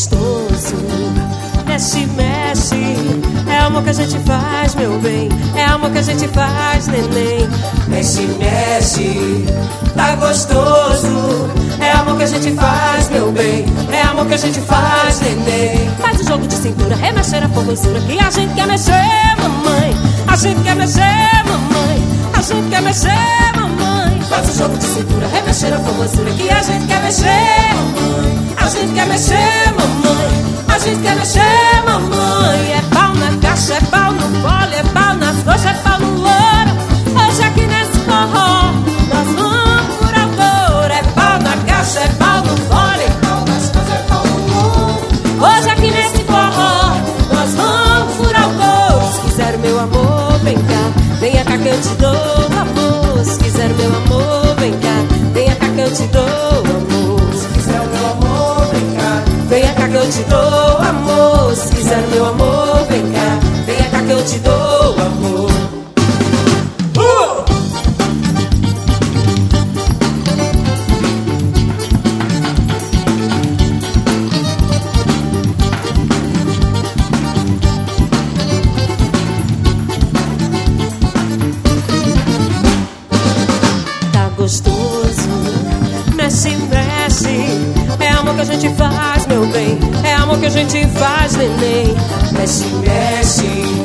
gostoso. Mexe, mexe, é amor que a gente faz, meu bem. É amor que a gente faz, neném. Mexe, mexe, tá gostoso. É amor que a gente faz, meu bem. É amor que a gente faz, neném. Faz o jogo de cintura, remexer a formosura que a gente quer mexer, mamãe. A gente quer mexer, mamãe. A gente quer mexer, mamãe. Faz o jogo de cintura, remexer a formosura que a gente quer mexer, mamãe. A gente quer mexer, mamãe. A gente quer mexer, mamãe. É pau na caixa, é pau no fole, é pau te dou amor. Se quiser o meu amor, vem cá. Venha cá que eu te dou amor. Se quiser meu amor, vem cá. Venha cá que eu te dou amor que a gente faz, neném. Mexe, mexe,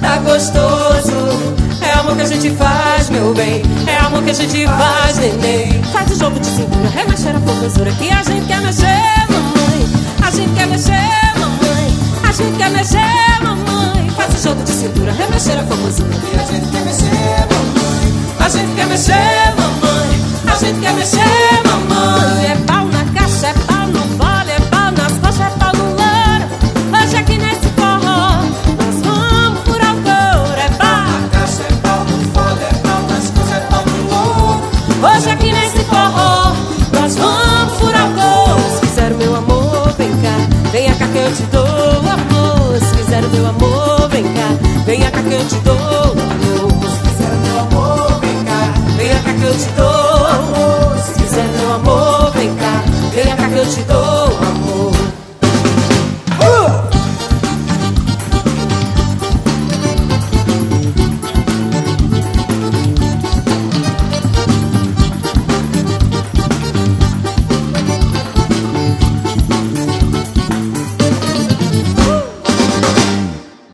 tá gostoso. É amor que a gente faz, meu bem. É amor que a gente faz, neném. Faz o jogo de cintura, remexer a formosura que a gente quer mexer, mamãe. A gente quer mexer, mamãe. A gente quer mexer, mamãe. Faz o jogo de cintura, remexer a formosura que a gente quer mexer, mamãe. A gente quer mexer, eu te dou. Se quiser meu amor, vem cá. Vem cá que eu te dou